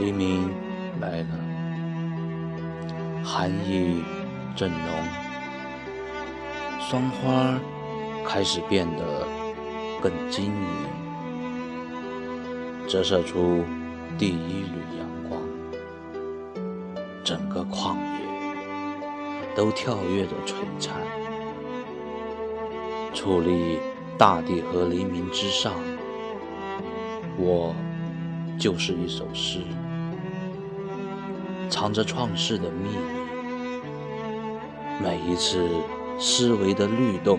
黎明来了，寒意正浓，霜花开始变得更晶莹，折射出第一缕阳光，整个旷野都跳跃着璀璨，矗立大地和黎明之上，我就是一首诗。藏着创世的秘密，每一次思维的律动，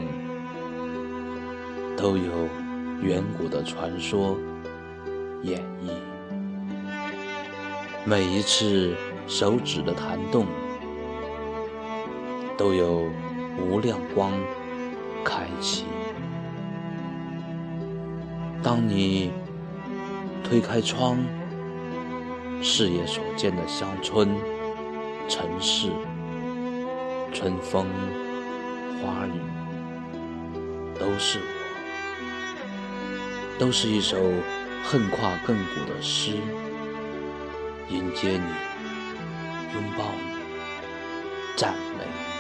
都有远古的传说演绎；每一次手指的弹动，都有无量光开启。当你推开窗。视野所见的乡村、城市、春风、花雨，都是我，都是一首横跨亘古的诗，迎接你，拥抱你，赞美。